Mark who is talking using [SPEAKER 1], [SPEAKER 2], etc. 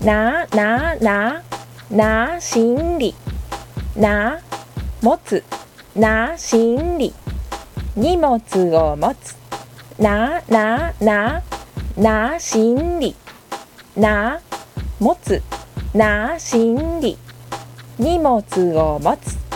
[SPEAKER 1] なななな心理。な持つ。な心理。荷物を持つ。なななな心理。な持つ。な心理。荷物を持つ。